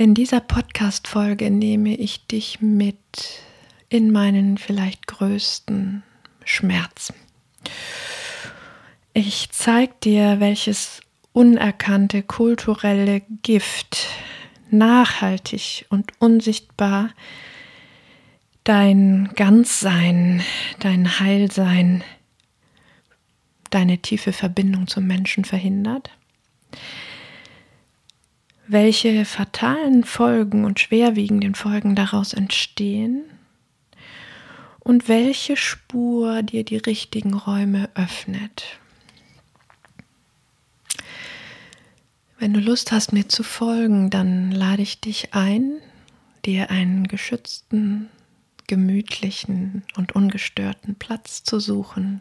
In dieser Podcast-Folge nehme ich dich mit in meinen vielleicht größten Schmerz. Ich zeige dir, welches unerkannte kulturelle Gift nachhaltig und unsichtbar dein Ganzsein, dein Heilsein, deine tiefe Verbindung zum Menschen verhindert welche fatalen Folgen und schwerwiegenden Folgen daraus entstehen und welche Spur dir die richtigen Räume öffnet. Wenn du Lust hast, mir zu folgen, dann lade ich dich ein, dir einen geschützten, gemütlichen und ungestörten Platz zu suchen,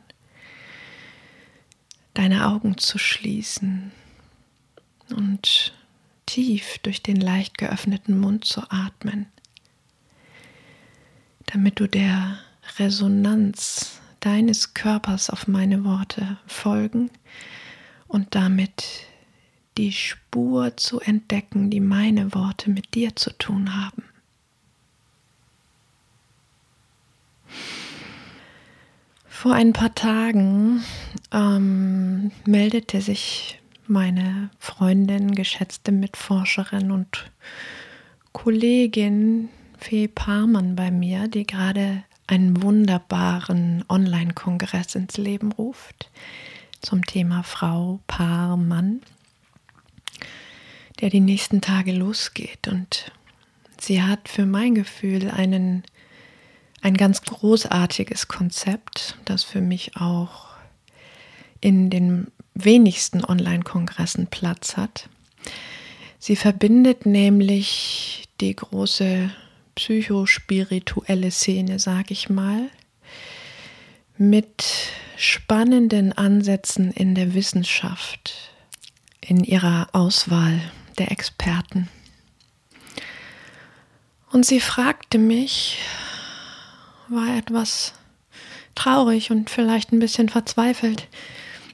deine Augen zu schließen und tief durch den leicht geöffneten Mund zu atmen, damit du der Resonanz deines Körpers auf meine Worte folgen und damit die Spur zu entdecken, die meine Worte mit dir zu tun haben. Vor ein paar Tagen ähm, meldete sich meine Freundin, geschätzte Mitforscherin und Kollegin Fee Parmann bei mir, die gerade einen wunderbaren Online-Kongress ins Leben ruft zum Thema Frau, Paar, Mann, der die nächsten Tage losgeht. Und sie hat für mein Gefühl einen, ein ganz großartiges Konzept, das für mich auch in den wenigsten Online-Kongressen Platz hat. Sie verbindet nämlich die große psychospirituelle Szene, sage ich mal, mit spannenden Ansätzen in der Wissenschaft, in ihrer Auswahl der Experten. Und sie fragte mich, war etwas traurig und vielleicht ein bisschen verzweifelt,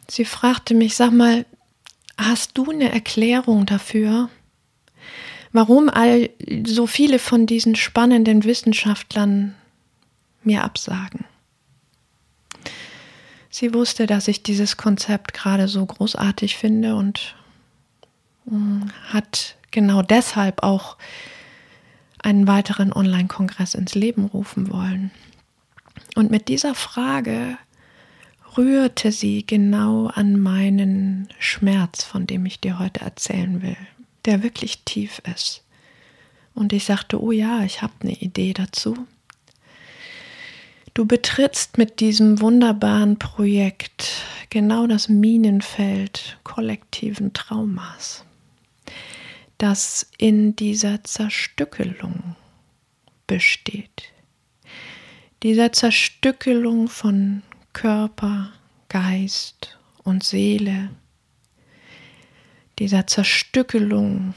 Sie fragte mich, sag mal, hast du eine Erklärung dafür, warum all so viele von diesen spannenden Wissenschaftlern mir absagen? Sie wusste, dass ich dieses Konzept gerade so großartig finde und mm, hat genau deshalb auch einen weiteren Online-Kongress ins Leben rufen wollen. Und mit dieser Frage rührte sie genau an meinen Schmerz, von dem ich dir heute erzählen will, der wirklich tief ist. Und ich sagte, oh ja, ich habe eine Idee dazu. Du betrittst mit diesem wunderbaren Projekt genau das Minenfeld kollektiven Traumas, das in dieser Zerstückelung besteht. Dieser Zerstückelung von Körper, Geist und Seele, dieser Zerstückelung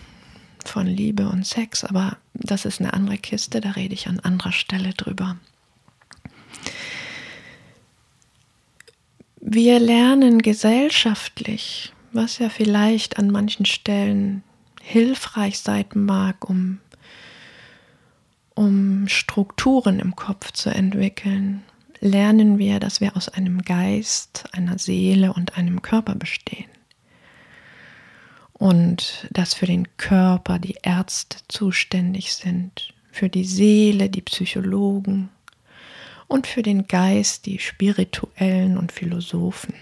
von Liebe und Sex, aber das ist eine andere Kiste, da rede ich an anderer Stelle drüber. Wir lernen gesellschaftlich, was ja vielleicht an manchen Stellen hilfreich sein mag, um, um Strukturen im Kopf zu entwickeln, lernen wir, dass wir aus einem Geist, einer Seele und einem Körper bestehen. Und dass für den Körper die Ärzte zuständig sind, für die Seele die Psychologen und für den Geist die Spirituellen und Philosophen.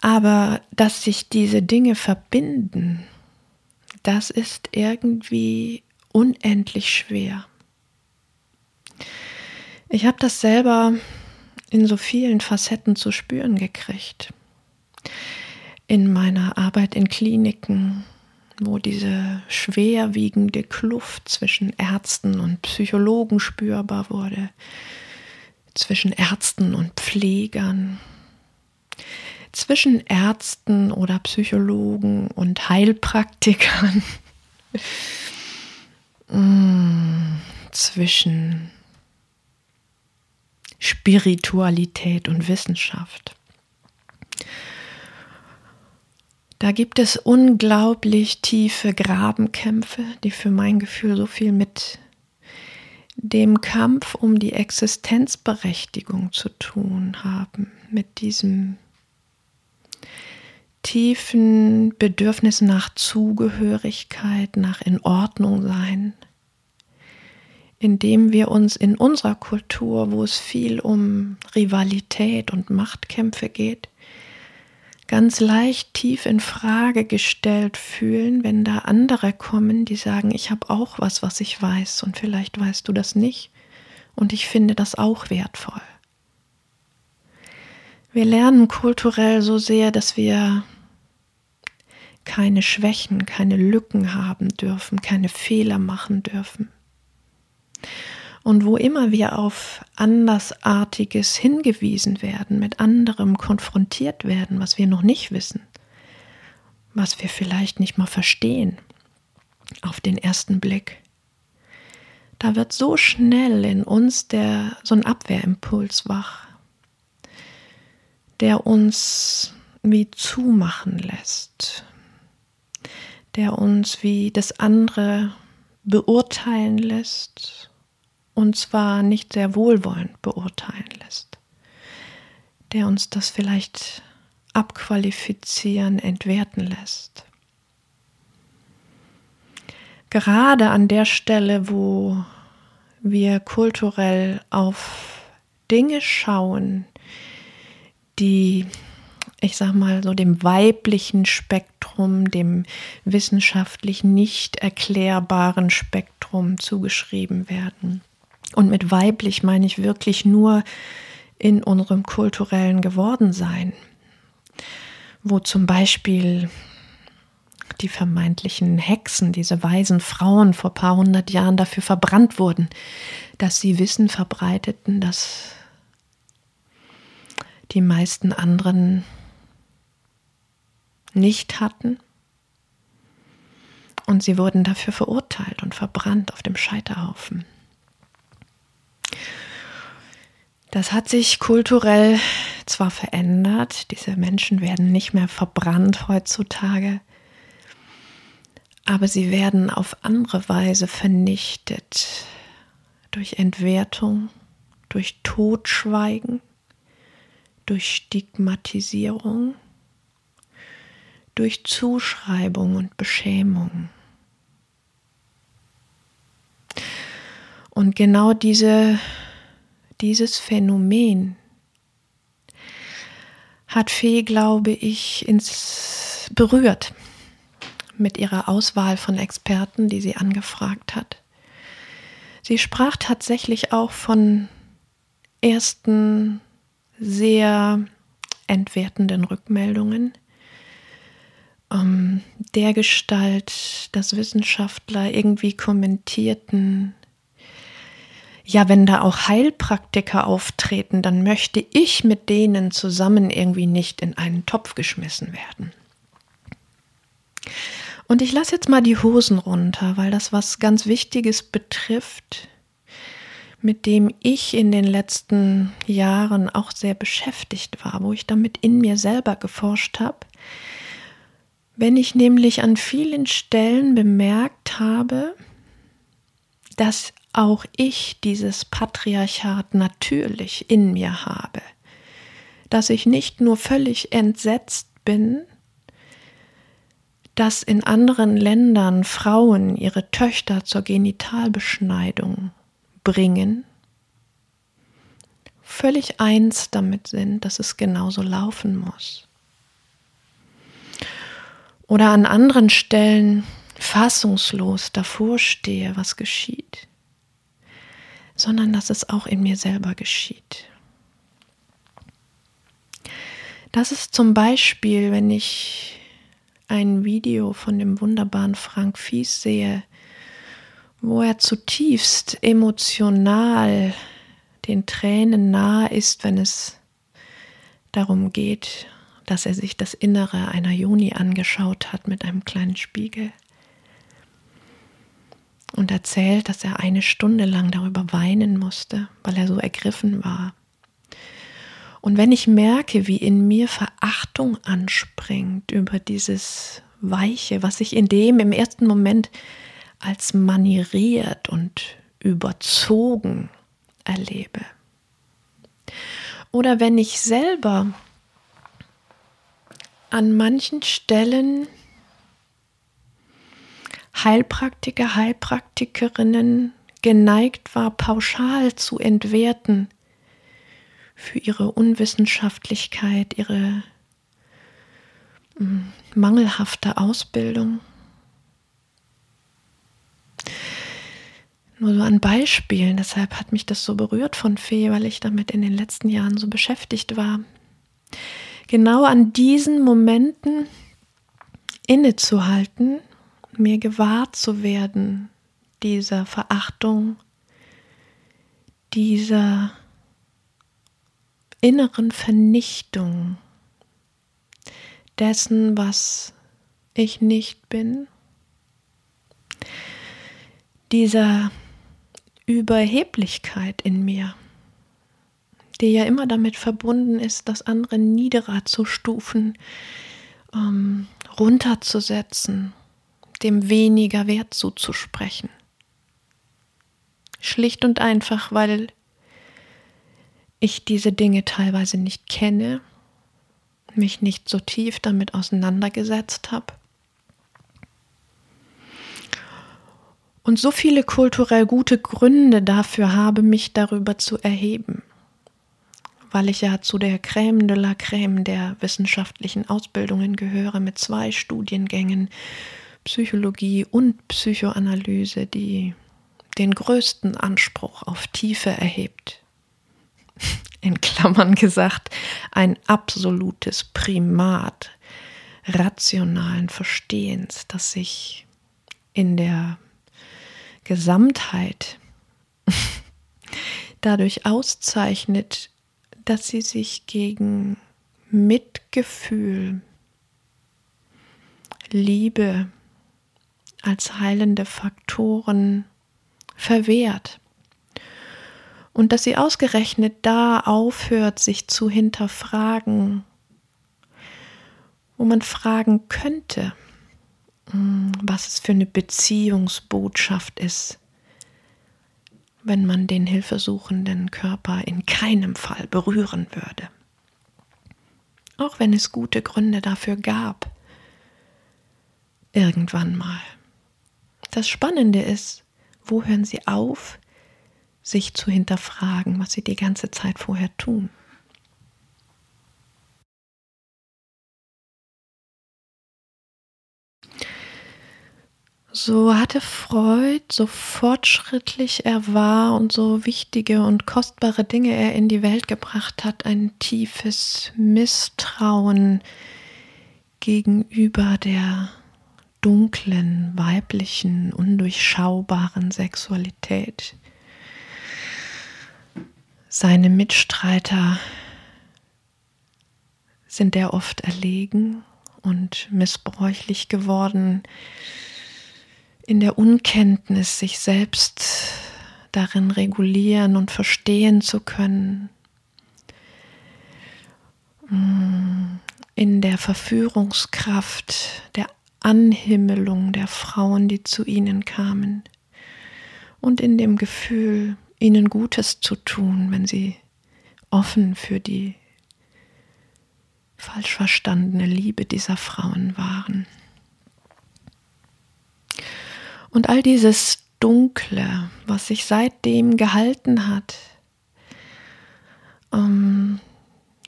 Aber dass sich diese Dinge verbinden, das ist irgendwie unendlich schwer. Ich habe das selber in so vielen Facetten zu spüren gekriegt. In meiner Arbeit in Kliniken, wo diese schwerwiegende Kluft zwischen Ärzten und Psychologen spürbar wurde, zwischen Ärzten und Pflegern, zwischen Ärzten oder Psychologen und Heilpraktikern, mm, zwischen Spiritualität und Wissenschaft. Da gibt es unglaublich tiefe Grabenkämpfe, die für mein Gefühl so viel mit dem Kampf um die Existenzberechtigung zu tun haben, mit diesem tiefen Bedürfnis nach Zugehörigkeit, nach in Ordnung sein, indem wir uns in unserer Kultur, wo es viel um Rivalität und Machtkämpfe geht, ganz leicht tief in Frage gestellt fühlen, wenn da andere kommen, die sagen, ich habe auch was, was ich weiß und vielleicht weißt du das nicht und ich finde das auch wertvoll. Wir lernen kulturell so sehr, dass wir keine Schwächen, keine Lücken haben dürfen, keine Fehler machen dürfen. Und wo immer wir auf Andersartiges hingewiesen werden, mit anderem konfrontiert werden, was wir noch nicht wissen, was wir vielleicht nicht mal verstehen, auf den ersten Blick, da wird so schnell in uns der so ein Abwehrimpuls wach, der uns wie zumachen lässt, der uns wie das andere beurteilen lässt und zwar nicht sehr wohlwollend beurteilen lässt, der uns das vielleicht abqualifizieren, entwerten lässt. Gerade an der Stelle, wo wir kulturell auf Dinge schauen, die, ich sag mal, so dem weiblichen Spektrum, dem wissenschaftlich nicht erklärbaren Spektrum zugeschrieben werden. Und mit weiblich meine ich wirklich nur in unserem kulturellen Gewordensein, wo zum Beispiel die vermeintlichen Hexen, diese weisen Frauen vor paar hundert Jahren dafür verbrannt wurden, dass sie Wissen verbreiteten, das die meisten anderen nicht hatten. Und sie wurden dafür verurteilt und verbrannt auf dem Scheiterhaufen. Das hat sich kulturell zwar verändert, diese Menschen werden nicht mehr verbrannt heutzutage, aber sie werden auf andere Weise vernichtet durch Entwertung, durch Totschweigen, durch Stigmatisierung, durch Zuschreibung und Beschämung. Und genau diese dieses Phänomen hat Fee, glaube ich, ins berührt mit ihrer Auswahl von Experten, die sie angefragt hat. Sie sprach tatsächlich auch von ersten sehr entwertenden Rückmeldungen, ähm, der Gestalt, dass Wissenschaftler irgendwie kommentierten, ja, wenn da auch Heilpraktiker auftreten, dann möchte ich mit denen zusammen irgendwie nicht in einen Topf geschmissen werden. Und ich lasse jetzt mal die Hosen runter, weil das was ganz Wichtiges betrifft, mit dem ich in den letzten Jahren auch sehr beschäftigt war, wo ich damit in mir selber geforscht habe. Wenn ich nämlich an vielen Stellen bemerkt habe, dass auch ich dieses Patriarchat natürlich in mir habe, dass ich nicht nur völlig entsetzt bin, dass in anderen Ländern Frauen ihre Töchter zur Genitalbeschneidung bringen, völlig eins damit sind, dass es genauso laufen muss. Oder an anderen Stellen fassungslos davor stehe, was geschieht sondern dass es auch in mir selber geschieht. Das ist zum Beispiel, wenn ich ein Video von dem wunderbaren Frank Fies sehe, wo er zutiefst emotional den Tränen nahe ist, wenn es darum geht, dass er sich das Innere einer Juni angeschaut hat mit einem kleinen Spiegel und erzählt, dass er eine Stunde lang darüber weinen musste, weil er so ergriffen war. Und wenn ich merke, wie in mir Verachtung anspringt über dieses Weiche, was ich in dem im ersten Moment als manieriert und überzogen erlebe. Oder wenn ich selber an manchen Stellen Heilpraktiker, Heilpraktikerinnen geneigt war, pauschal zu entwerten für ihre Unwissenschaftlichkeit, ihre hm, mangelhafte Ausbildung. Nur so an Beispielen, deshalb hat mich das so berührt von Fee, weil ich damit in den letzten Jahren so beschäftigt war. Genau an diesen Momenten innezuhalten, mir gewahr zu werden, dieser Verachtung, dieser inneren Vernichtung dessen, was ich nicht bin, dieser Überheblichkeit in mir, die ja immer damit verbunden ist, das andere niederer zu stufen, ähm, runterzusetzen, dem weniger Wert zuzusprechen. Schlicht und einfach, weil ich diese Dinge teilweise nicht kenne, mich nicht so tief damit auseinandergesetzt habe und so viele kulturell gute Gründe dafür habe, mich darüber zu erheben, weil ich ja zu der Crème de la Crème der wissenschaftlichen Ausbildungen gehöre mit zwei Studiengängen Psychologie und Psychoanalyse, die den größten Anspruch auf Tiefe erhebt. In Klammern gesagt, ein absolutes Primat rationalen Verstehens, das sich in der Gesamtheit dadurch auszeichnet, dass sie sich gegen Mitgefühl, Liebe als heilende Faktoren verwehrt. Und dass sie ausgerechnet da aufhört, sich zu hinterfragen, wo man fragen könnte, Mm, was es für eine Beziehungsbotschaft ist, wenn man den hilfesuchenden Körper in keinem Fall berühren würde. Auch wenn es gute Gründe dafür gab. Irgendwann mal. Das Spannende ist, wo hören Sie auf, sich zu hinterfragen, was Sie die ganze Zeit vorher tun? So hatte Freud, so fortschrittlich er war und so wichtige und kostbare Dinge er in die Welt gebracht hat, ein tiefes Misstrauen gegenüber der dunklen, weiblichen, undurchschaubaren Sexualität. Seine Mitstreiter sind er oft erlegen und missbräuchlich geworden in der Unkenntnis sich selbst darin regulieren und verstehen zu können, mm, in der Verführungskraft, der Anhimmelung der Frauen, die zu ihnen kamen und in dem Gefühl, ihnen Gutes zu tun, wenn sie offen für die falsch verstandene Liebe dieser Frauen waren. Und all dieses Dunkle, was sich seitdem gehalten hat, ähm,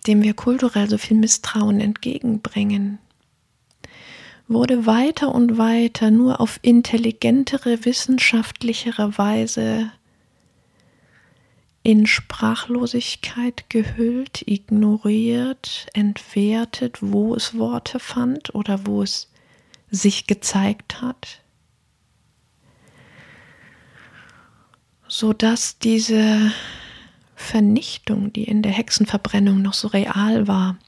dem wir kulturell so viel Misstrauen entgegenbringen, wurde weiter und weiter nur auf intelligentere, wissenschaftlichere Weise in Sprachlosigkeit gehüllt, ignoriert, entwertet, wo es Worte fand oder wo es sich gezeigt hat, so dass diese Vernichtung, die in der Hexenverbrennung noch so real war,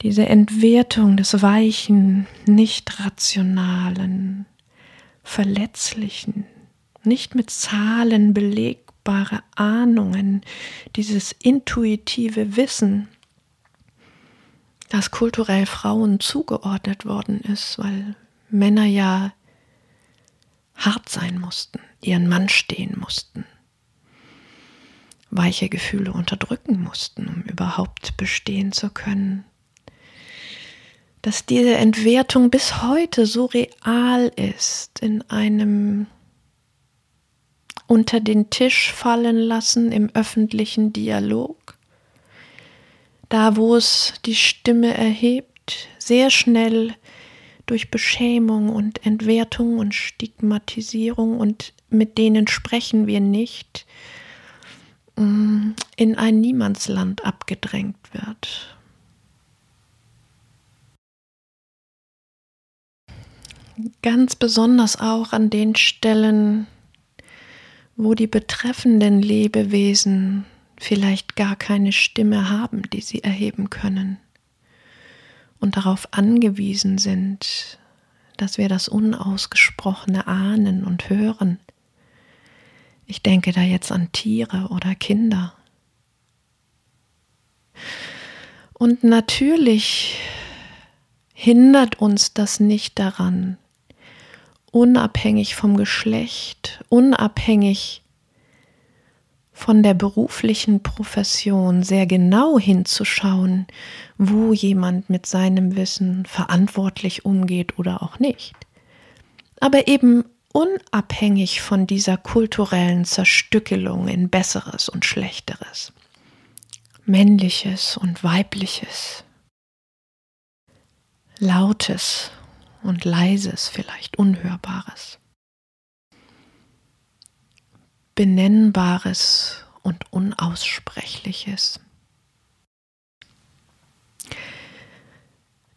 diese Entwertung des weichen, nicht rationalen, verletzlichen, nicht mit Zahlen belegbare Ahnungen, dieses intuitive Wissen, das kulturell Frauen zugeordnet worden ist, weil Männer ja hart sein mussten, ihren Mann stehen mussten, weiche Gefühle unterdrücken mussten, um überhaupt bestehen zu können. Dass diese Entwertung bis heute so real ist in einem unter den Tisch fallen lassen im öffentlichen Dialog, da wo es die Stimme erhebt, sehr schnell durch Beschämung und Entwertung und Stigmatisierung und mit denen sprechen wir nicht, mm, in ein Niemandsland abgedrängt wird. Ganz besonders auch an den Stellen, wo die betreffenden Lebewesen vielleicht gar keine Stimme haben, die sie erheben können und darauf angewiesen sind, dass wir das Unausgesprochene ahnen und hören. Ich denke da jetzt an Tiere oder Kinder. Und natürlich hindert uns das nicht daran, unabhängig vom Geschlecht, unabhängig von der beruflichen Profession sehr genau hinzuschauen, wo jemand mit seinem Wissen verantwortlich umgeht oder auch nicht. Aber eben unabhängig von dieser kulturellen Zerstückelung in Besseres und Schlechteres, Männliches und Weibliches, Lautes und Leises, vielleicht Unhörbares. Benennbares und Unaussprechliches.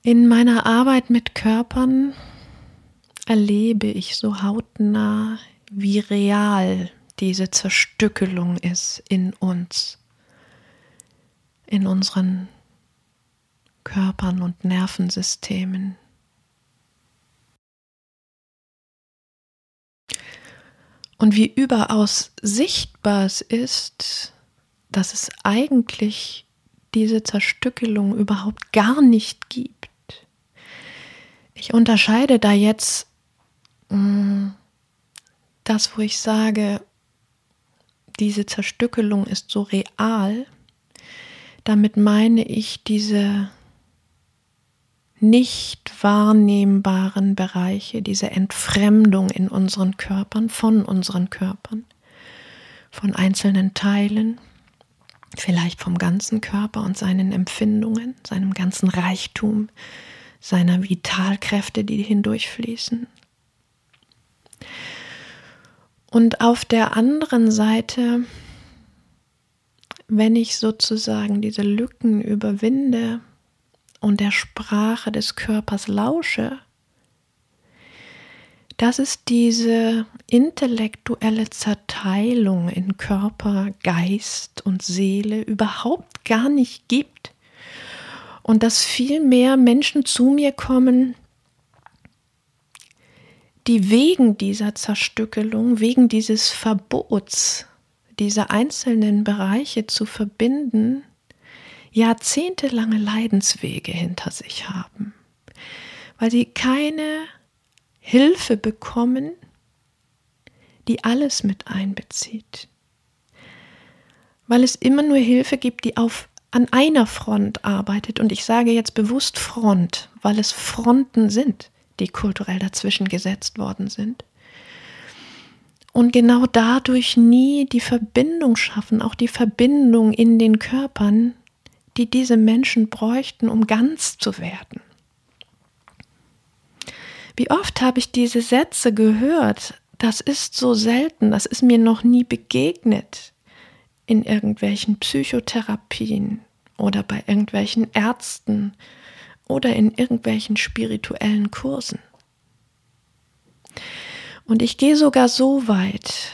In meiner Arbeit mit Körpern erlebe ich so hautnah, wie real diese Zerstückelung ist in uns, in unseren Körpern und Nervensystemen. Und wie überaus sichtbar es ist, dass es eigentlich diese Zerstückelung überhaupt gar nicht gibt. Ich unterscheide da jetzt mh, mm, das, wo ich sage, diese Zerstückelung ist so real. Damit meine ich diese nicht wahrnehmbaren Bereiche, diese Entfremdung in unseren Körpern, von unseren Körpern, von einzelnen Teilen, vielleicht vom ganzen Körper und seinen Empfindungen, seinem ganzen Reichtum, seiner Vitalkräfte, die hindurchfließen. Und auf der anderen Seite, wenn ich sozusagen diese Lücken überwinde, und der Sprache des Körpers lausche, dass es diese intellektuelle Zerteilung in Körper, Geist und Seele überhaupt gar nicht gibt. Und dass viel mehr Menschen zu mir kommen, die wegen dieser Zerstückelung, wegen dieses Verbots, diese einzelnen Bereiche zu verbinden, jahrzehntelange Leidenswege hinter sich haben, weil sie keine Hilfe bekommen, die alles mit einbezieht. Weil es immer nur Hilfe gibt, die auf an einer Front arbeitet. Und ich sage jetzt bewusst Front, weil es Fronten sind, die kulturell dazwischen gesetzt worden sind. Und genau dadurch nie die Verbindung schaffen, auch die Verbindung in den Körpern die diese Menschen bräuchten, um ganz zu werden. Wie oft habe ich diese Sätze gehört? Das ist so selten, das ist mir noch nie begegnet in irgendwelchen Psychotherapien oder bei irgendwelchen Ärzten oder in irgendwelchen spirituellen Kursen. Und ich gehe sogar so weit,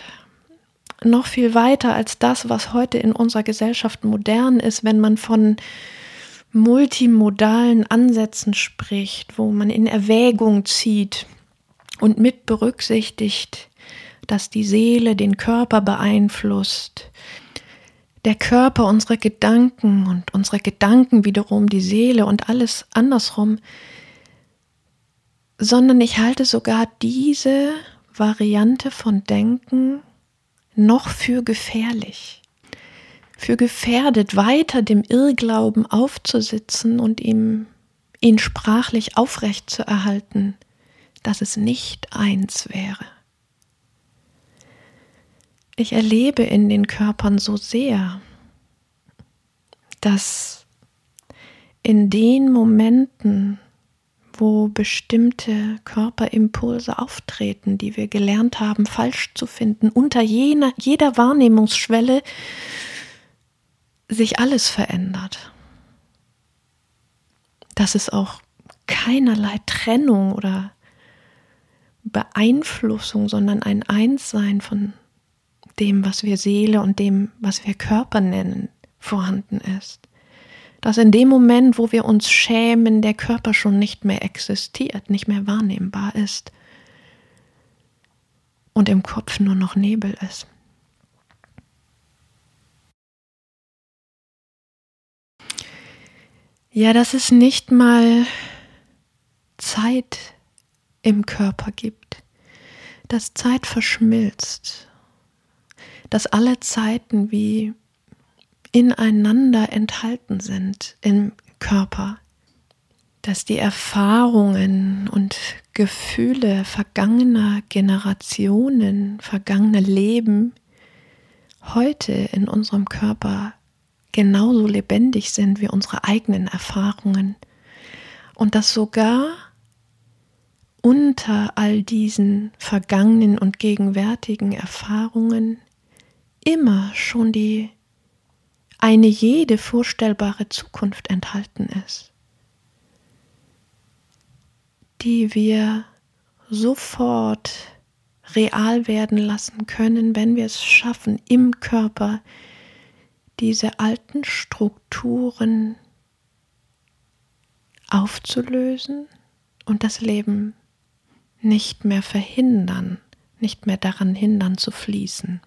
noch viel weiter als das, was heute in unserer Gesellschaft modern ist, wenn man von multimodalen Ansätzen spricht, wo man in Erwägung zieht und mit berücksichtigt, dass die Seele den Körper beeinflusst, der Körper unsere Gedanken und unsere Gedanken wiederum die Seele und alles andersrum, sondern ich halte sogar diese Variante von Denken noch für gefährlich, für gefährdet, weiter dem Irrglauben aufzusitzen und ihm ihn sprachlich aufrecht zu erhalten, dass es nicht eins wäre. Ich erlebe in den Körpern so sehr, dass in den Momenten, wo bestimmte Körperimpulse auftreten, die wir gelernt haben, falsch zu finden, unter jener, jeder Wahrnehmungsschwelle sich alles verändert. Dass es auch keinerlei Trennung oder Beeinflussung, sondern ein Einssein von dem, was wir Seele und dem, was wir Körper nennen, vorhanden ist dass in dem Moment, wo wir uns schämen, der Körper schon nicht mehr existiert, nicht mehr wahrnehmbar ist und im Kopf nur noch Nebel ist. Ja, dass es nicht mal Zeit im Körper gibt, dass Zeit verschmilzt, dass alle Zeiten wie ineinander enthalten sind im Körper, dass die Erfahrungen und Gefühle vergangener Generationen, vergangener Leben heute in unserem Körper genauso lebendig sind wie unsere eigenen Erfahrungen. Und dass sogar unter all diesen vergangenen und gegenwärtigen Erfahrungen immer schon die eine jede vorstellbare Zukunft enthalten ist, die wir sofort real werden lassen können, wenn wir es schaffen, im Körper diese alten Strukturen aufzulösen und das Leben nicht mehr verhindern, nicht mehr daran hindern zu fließen.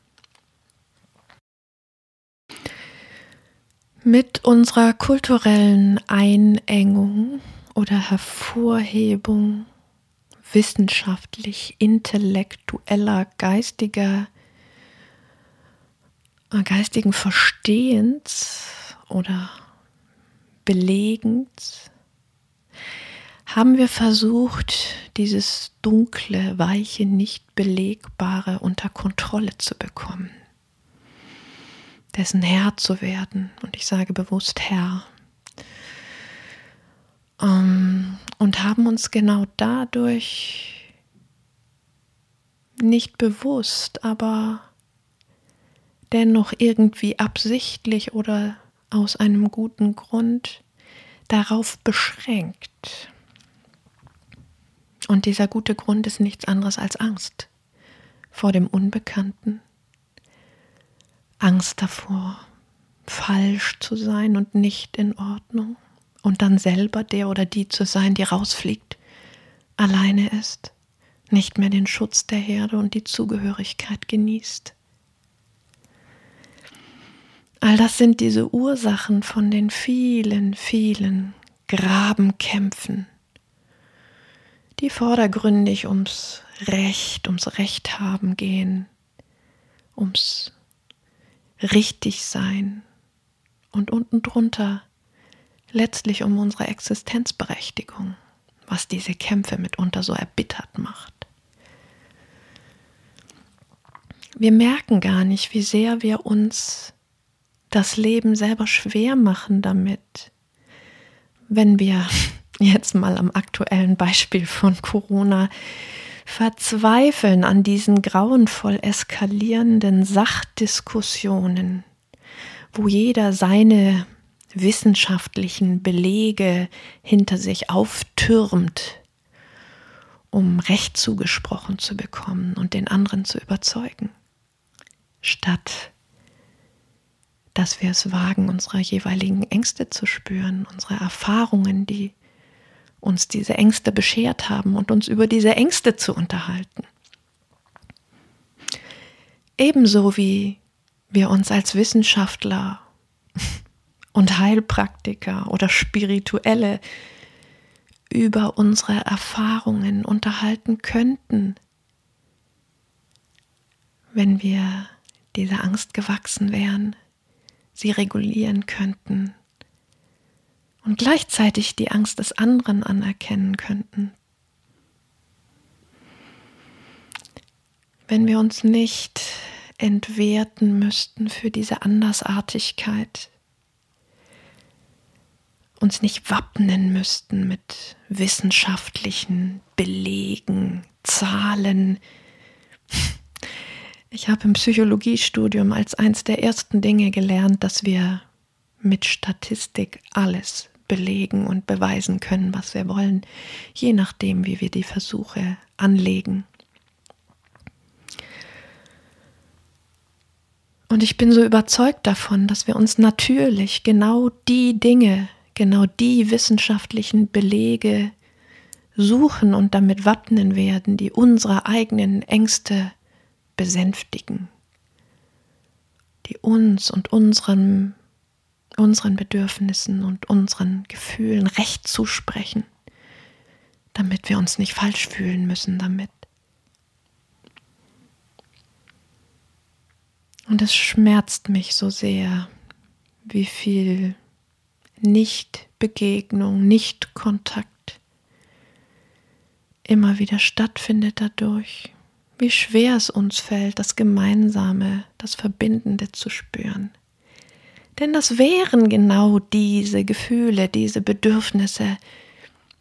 Mit unserer kulturellen Einengung oder Hervorhebung wissenschaftlich, intellektueller, geistiger, äh, geistigen Verstehens oder Belegens haben wir versucht, dieses dunkle, weiche, nicht belegbare unter Kontrolle zu bekommen dessen Herr zu werden. Und ich sage bewusst Herr. Ähm, und haben uns genau dadurch nicht bewusst, aber dennoch irgendwie absichtlich oder aus einem guten Grund darauf beschränkt. Und dieser gute Grund ist nichts anderes als Angst vor dem Unbekannten, Angst davor, falsch zu sein und nicht in Ordnung und dann selber der oder die zu sein, die rausfliegt, alleine ist, nicht mehr den Schutz der Herde und die Zugehörigkeit genießt. All das sind diese Ursachen von den vielen, vielen Grabenkämpfen, die vordergründig ums Recht, ums Recht haben gehen, ums richtig sein und unten drunter letztlich um unsere Existenzberechtigung, was diese Kämpfe mitunter so erbittert macht. Wir merken gar nicht, wie sehr wir uns das Leben selber schwer machen damit, wenn wir jetzt mal am aktuellen Beispiel von Corona verzweifeln an diesen grauenvoll eskalierenden Sachdiskussionen, wo jeder seine wissenschaftlichen Belege hinter sich auftürmt, um Recht zugesprochen zu bekommen und den anderen zu überzeugen, statt dass wir es wagen, unsere jeweiligen Ängste zu spüren, unsere Erfahrungen, die uns diese Ängste beschert haben und uns über diese Ängste zu unterhalten. Ebenso wie wir uns als Wissenschaftler und Heilpraktiker oder Spirituelle über unsere Erfahrungen unterhalten könnten, wenn wir dieser Angst gewachsen wären, sie regulieren könnten und gleichzeitig die Angst des anderen anerkennen könnten. Wenn wir uns nicht entwerten müssten für diese Andersartigkeit, uns nicht wappnen müssten mit wissenschaftlichen Belegen, Zahlen. Ich habe im Psychologiestudium als eins der ersten Dinge gelernt, dass wir mit Statistik alles belegen und beweisen können, was wir wollen, je nachdem, wie wir die Versuche anlegen. Und ich bin so überzeugt davon, dass wir uns natürlich genau die Dinge, genau die wissenschaftlichen Belege suchen und damit wappnen werden, die unsere eigenen Ängste besänftigen, die uns und unserem unseren Bedürfnissen und unseren Gefühlen Recht zusprechen, damit wir uns nicht falsch fühlen müssen damit. Und es schmerzt mich so sehr, wie viel Nicht-Begegnung, Nicht-Kontakt immer wieder stattfindet dadurch, wie schwer es uns fällt, das Gemeinsame, das Verbindende zu spüren. Denn das wären genau diese Gefühle, diese Bedürfnisse,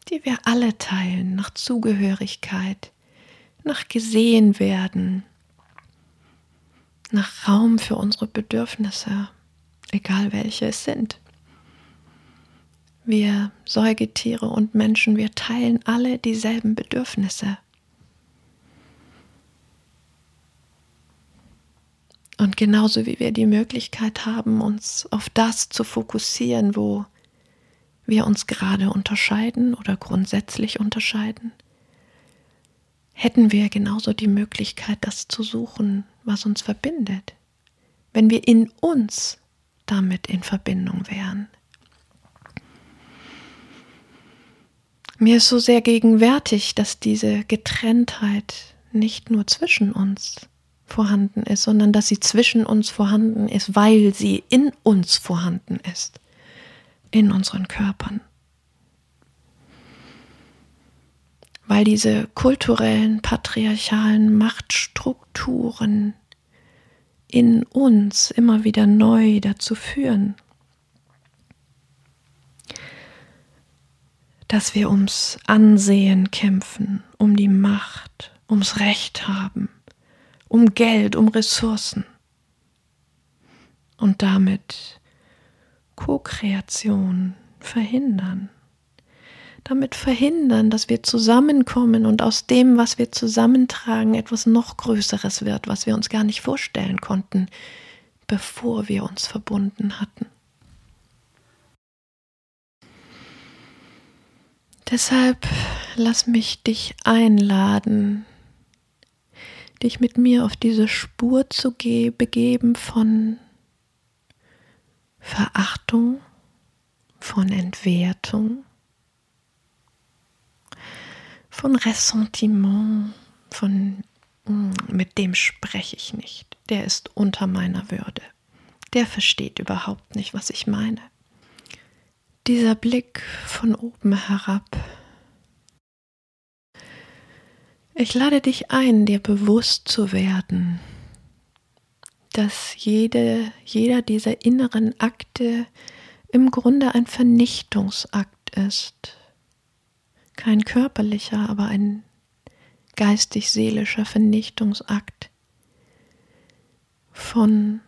die wir alle teilen, nach Zugehörigkeit, nach gesehen werden, nach Raum für unsere Bedürfnisse, egal welche es sind. Wir Säugetiere und Menschen, wir teilen alle dieselben Bedürfnisse. Und genauso wie wir die Möglichkeit haben, uns auf das zu fokussieren, wo wir uns gerade unterscheiden oder grundsätzlich unterscheiden, hätten wir genauso die Möglichkeit, das zu suchen, was uns verbindet, wenn wir in uns damit in Verbindung wären. Mir ist so sehr gegenwärtig, dass diese Getrenntheit nicht nur zwischen uns vorhanden ist, sondern dass sie zwischen uns vorhanden ist, weil sie in uns vorhanden ist, in unseren Körpern. Weil diese kulturellen, patriarchalen Machtstrukturen in uns immer wieder neu dazu führen, dass wir ums Ansehen kämpfen, um die Macht, ums Recht haben um Geld, um Ressourcen und damit Co-Kreation verhindern. Damit verhindern, dass wir zusammenkommen und aus dem, was wir zusammentragen, etwas noch Größeres wird, was wir uns gar nicht vorstellen konnten, bevor wir uns verbunden hatten. Deshalb lass mich dich einladen, dich mit mir auf diese Spur zu begeben von Verachtung, von Entwertung, von Ressentiment, von hm, mit dem spreche ich nicht, der ist unter meiner Würde, der versteht überhaupt nicht, was ich meine. Dieser Blick von oben herab ich lade dich ein, dir bewusst zu werden, dass jede, jeder dieser inneren Akte im Grunde ein Vernichtungsakt ist. Kein körperlicher, aber ein geistig-seelischer Vernichtungsakt von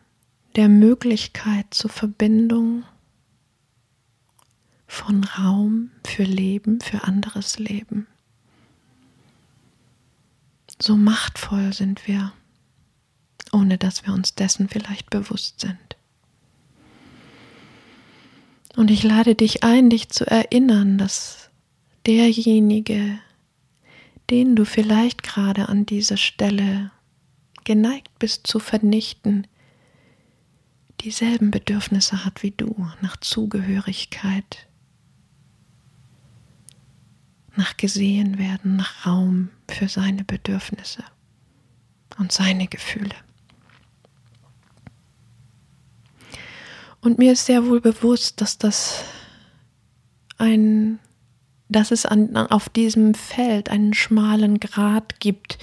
der Möglichkeit zur Verbindung von Raum für Leben, für anderes Leben. So machtvoll sind wir, ohne dass wir uns dessen vielleicht bewusst sind. Und ich lade dich ein, dich zu erinnern, dass derjenige, den du vielleicht gerade an dieser Stelle geneigt bist zu vernichten, dieselben Bedürfnisse hat wie du nach Zugehörigkeit, nach gesehen werden, nach Raum für seine Bedürfnisse und seine Gefühle. Und mir ist sehr wohl bewusst, dass das ein, dass es an, auf diesem Feld einen schmalen Grat gibt,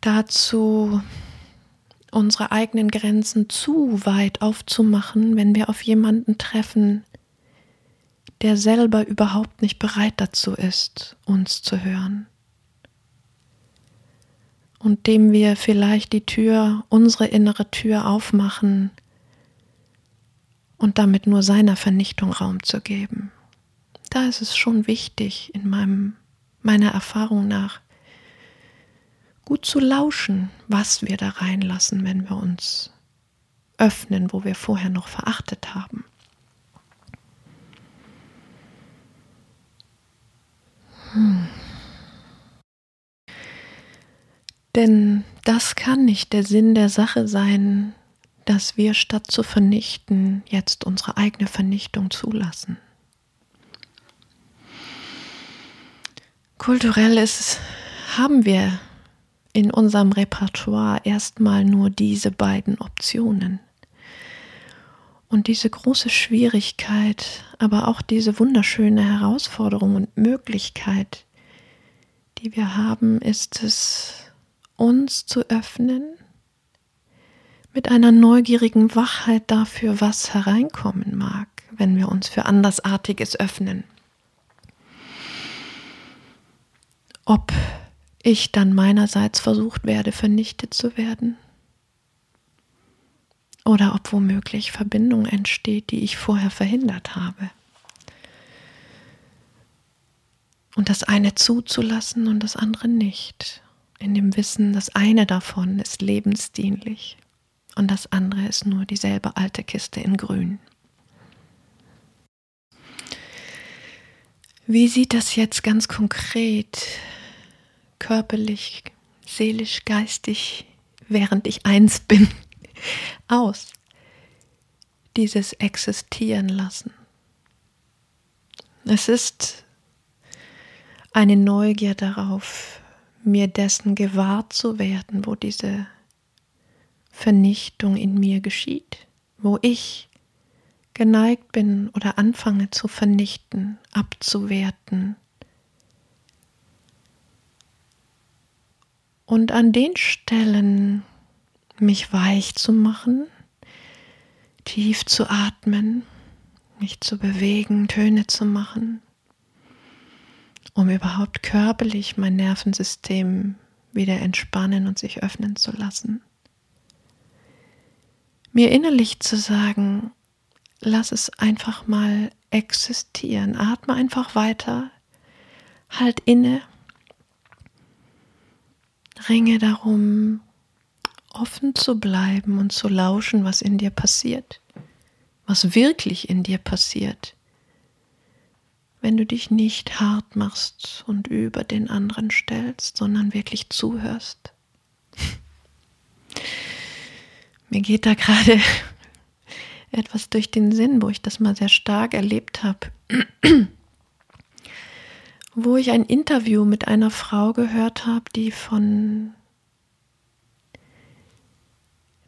dazu unsere eigenen Grenzen zu weit aufzumachen, wenn wir auf jemanden treffen, der selber überhaupt nicht bereit dazu ist, uns zu hören. Und dem wir vielleicht die Tür, unsere innere Tür aufmachen und damit nur seiner Vernichtung Raum zu geben. Da ist es schon wichtig, in meinem, meiner Erfahrung nach, gut zu lauschen, was wir da reinlassen, wenn wir uns öffnen, wo wir vorher noch verachtet haben. Denn das kann nicht der Sinn der Sache sein, dass wir statt zu vernichten jetzt unsere eigene Vernichtung zulassen. Kulturell ist, haben wir in unserem Repertoire erstmal nur diese beiden Optionen. Und diese große Schwierigkeit, aber auch diese wunderschöne Herausforderung und Möglichkeit, die wir haben, ist es, uns zu öffnen mit einer neugierigen Wachheit dafür, was hereinkommen mag, wenn wir uns für andersartiges öffnen. Ob ich dann meinerseits versucht werde, vernichtet zu werden oder ob womöglich Verbindung entsteht, die ich vorher verhindert habe. Und das eine zuzulassen und das andere nicht. In dem Wissen, das eine davon ist lebensdienlich und das andere ist nur dieselbe alte Kiste in Grün. Wie sieht das jetzt ganz konkret, körperlich, seelisch, geistig, während ich eins bin, aus. Dieses Existieren lassen. Es ist eine Neugier darauf, mir dessen gewahr zu werden, wo diese Vernichtung in mir geschieht, wo ich geneigt bin oder anfange zu vernichten, abzuwerten. Und an den Stellen, mich weich zu machen, tief zu atmen, mich zu bewegen, Töne zu machen, um überhaupt körperlich mein Nervensystem wieder entspannen und sich öffnen zu lassen. Mir innerlich zu sagen, lass es einfach mal existieren, atme einfach weiter, halt inne, ringe darum, offen zu bleiben und zu lauschen, was in dir passiert, was wirklich in dir passiert, wenn du dich nicht hart machst und über den anderen stellst, sondern wirklich zuhörst. Mir geht da gerade etwas durch den Sinn, wo ich das mal sehr stark erlebt habe, wo ich ein Interview mit einer Frau gehört habe, die von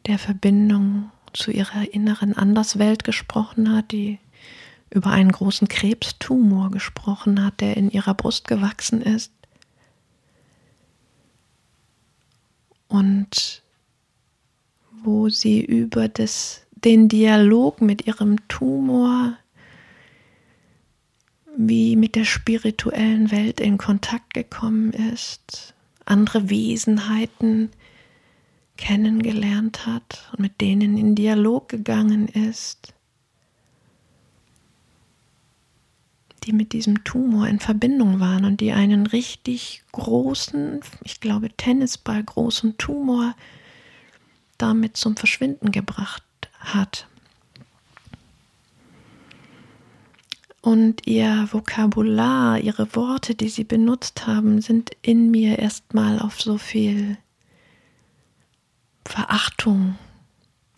der Verbindung zu ihrer inneren Anderswelt gesprochen hat, die über einen großen Krebstumor gesprochen hat, der in ihrer Brust gewachsen ist. Und wo sie über das, den Dialog mit ihrem Tumor wie mit der spirituellen Welt in Kontakt gekommen ist, andere Wesenheiten kennengelernt hat und mit denen in Dialog gegangen ist. die mit diesem Tumor in Verbindung waren und die einen richtig großen, ich glaube Tennisball großen Tumor damit zum Verschwinden gebracht hat. Und ihr Vokabular, ihre Worte, die sie benutzt haben, sind in mir erstmal auf so viel Verachtung,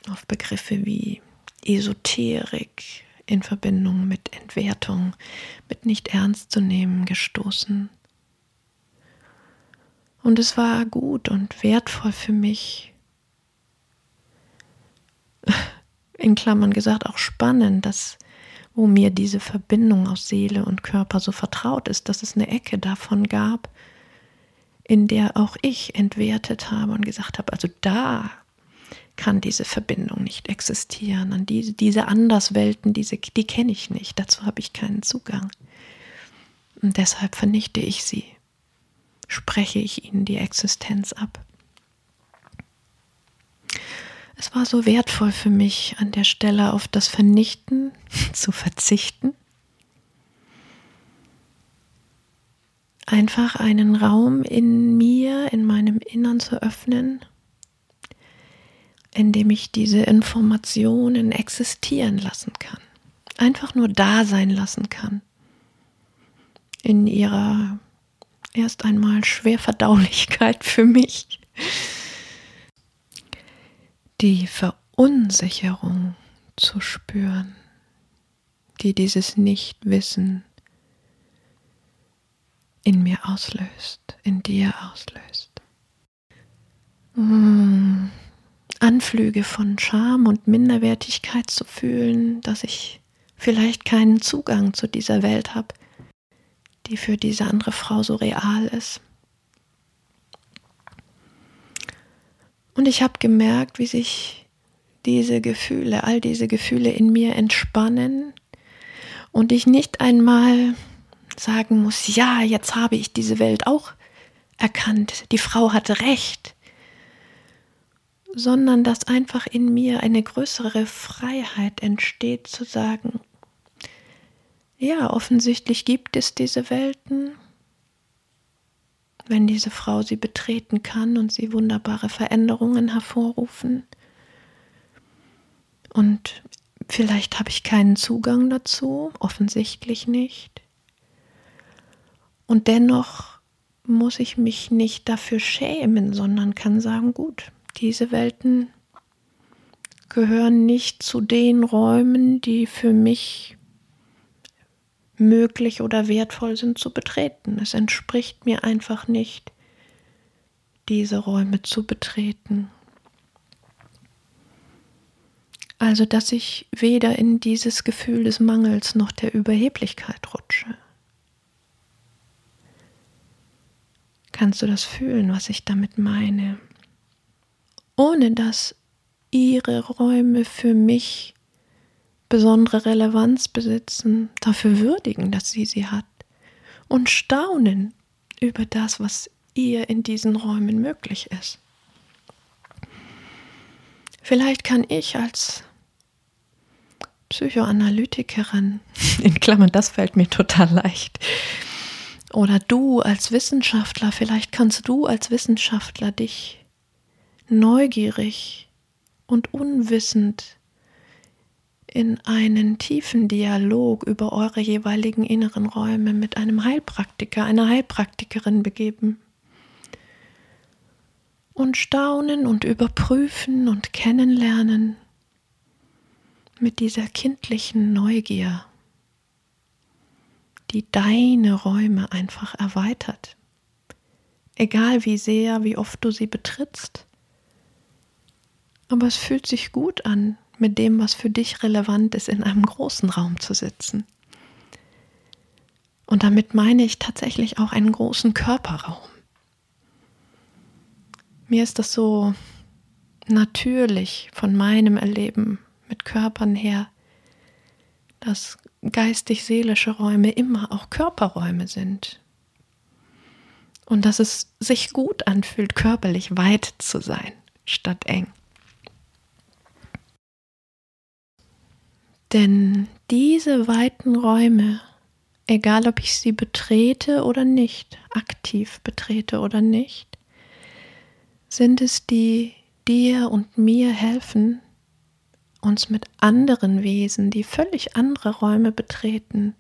auf Begriffe wie Esoterik in Verbindung mit Entwertung, mit nicht ernst zu nehmen gestoßen. Und es war gut und wertvoll für mich, in Klammern gesagt auch spannend, dass wo mir diese Verbindung aus Seele und Körper so vertraut ist, dass es eine Ecke davon gab, in der auch ich entwertet habe und gesagt habe, also da kann diese Verbindung nicht existieren. An diese, diese Anderswelten, diese, die kenne ich nicht. Dazu habe ich keinen Zugang. Und deshalb vernichte ich sie, spreche ich ihnen die Existenz ab. Es war so wertvoll für mich, an der Stelle auf das Vernichten zu verzichten. Einfach einen Raum in mir, in meinem Innern zu öffnen, in dem ich diese Informationen existieren lassen kann. Einfach nur da sein lassen kann. In ihrer erst einmal Schwerverdaulichkeit für mich die Verunsicherung zu spüren, die dieses Nichtwissen in mir auslöst, in dir auslöst. Hm. Anflüge von Scham und Minderwertigkeit zu fühlen, dass ich vielleicht keinen Zugang zu dieser Welt habe, die für diese andere Frau so real ist. Und ich habe gemerkt, wie sich diese Gefühle, all diese Gefühle in mir entspannen und ich nicht einmal sagen muss, ja, jetzt habe ich diese Welt auch erkannt, die Frau hatte recht, sondern dass einfach in mir eine größere Freiheit entsteht zu sagen, ja, offensichtlich gibt es diese Welten wenn diese Frau sie betreten kann und sie wunderbare Veränderungen hervorrufen. Und vielleicht habe ich keinen Zugang dazu, offensichtlich nicht. Und dennoch muss ich mich nicht dafür schämen, sondern kann sagen, gut, diese Welten gehören nicht zu den Räumen, die für mich möglich oder wertvoll sind zu betreten. Es entspricht mir einfach nicht, diese Räume zu betreten. Also, dass ich weder in dieses Gefühl des Mangels noch der Überheblichkeit rutsche. Kannst du das fühlen, was ich damit meine? Ohne dass ihre Räume für mich besondere Relevanz besitzen, dafür würdigen, dass sie sie hat und staunen über das, was ihr in diesen Räumen möglich ist. Vielleicht kann ich als Psychoanalytikerin, in Klammern, das fällt mir total leicht, oder du als Wissenschaftler, vielleicht kannst du als Wissenschaftler dich neugierig und unwissend in einen tiefen Dialog über eure jeweiligen inneren Räume mit einem Heilpraktiker, einer Heilpraktikerin begeben. Und staunen und überprüfen und kennenlernen mit dieser kindlichen Neugier, die deine Räume einfach erweitert. Egal wie sehr, wie oft du sie betrittst. Aber es fühlt sich gut an, mit dem, was für dich relevant ist, in einem großen Raum zu sitzen. Und damit meine ich tatsächlich auch einen großen Körperraum. Mir ist das so natürlich von meinem Erleben mit Körpern her, dass geistig-seelische Räume immer auch Körperräume sind. Und dass es sich gut anfühlt, körperlich weit zu sein, statt eng. Denn diese weiten Räume egal ob ich sie betrete oder nicht, aktiv betrete oder nicht, sind es die dir und mir helfen, uns mit anderen Wesen, die völlig andere Räume betreten,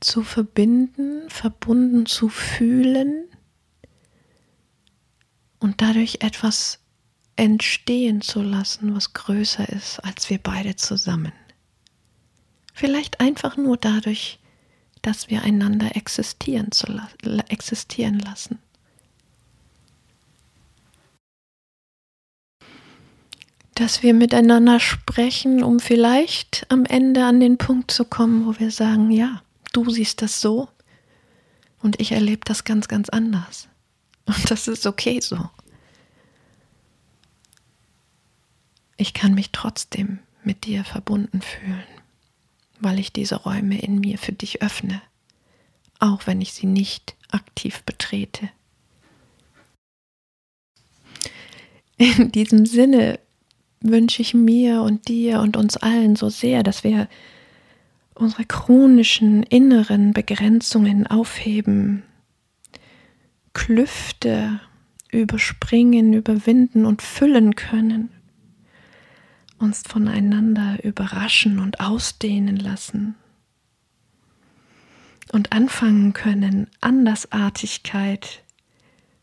zu verbinden, verbunden zu fühlen und dadurch etwas entstehen zu lassen, was größer ist als wir beide zusammen. Vielleicht einfach nur dadurch, dass wir einander existieren, zu la existieren lassen. Dass wir miteinander sprechen, um vielleicht am Ende an den Punkt zu kommen, wo wir sagen, ja, du siehst das so und ich erlebe das ganz, ganz anders. Und das ist okay so. Ich kann mich trotzdem mit dir verbunden fühlen, weil ich diese Räume in mir für dich öffne, auch wenn ich sie nicht aktiv betrete. In diesem Sinne wünsche ich mir und dir und uns allen so sehr, dass wir unsere chronischen inneren Begrenzungen aufheben, Klüfte überspringen, überwinden und füllen können, uns voneinander überraschen und ausdehnen lassen und anfangen können, Andersartigkeit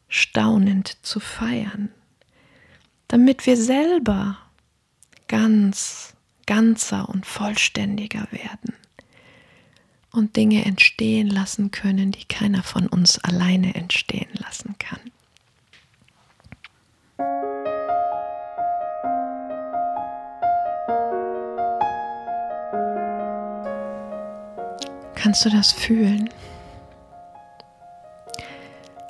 staunend zu feiern, damit wir selber ganz, ganzer und vollständiger werden und Dinge entstehen lassen können, die keiner von uns alleine entstehen lassen kann. Kannst du das fühlen?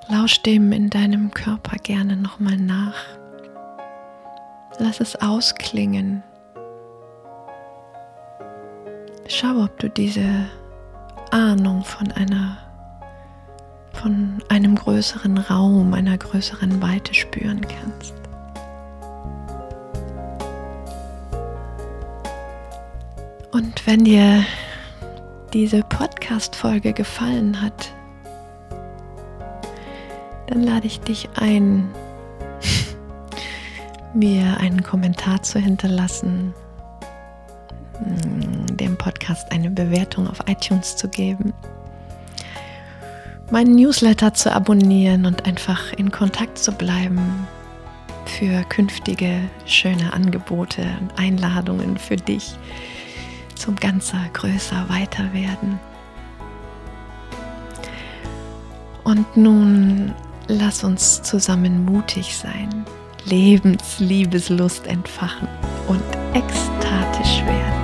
Lausch dem in deinem Körper gerne nochmal nach. Lass es ausklingen. Schau, ob du diese Ahnung von einer von einem größeren Raum, einer größeren Weite spüren kannst. Und wenn dir diese Podcast-Folge gefallen hat, dann lade ich dich ein, mir einen Kommentar zu hinterlassen dem Podcast eine Bewertung auf iTunes zu geben, meinen Newsletter zu abonnieren und einfach in Kontakt zu bleiben für künftige schöne Angebote und Einladungen für dich zum ganzer, größer, weiter werden. Und nun lass uns zusammen mutig sein, Lebens, Liebeslust entfachen und ekstatisch werden.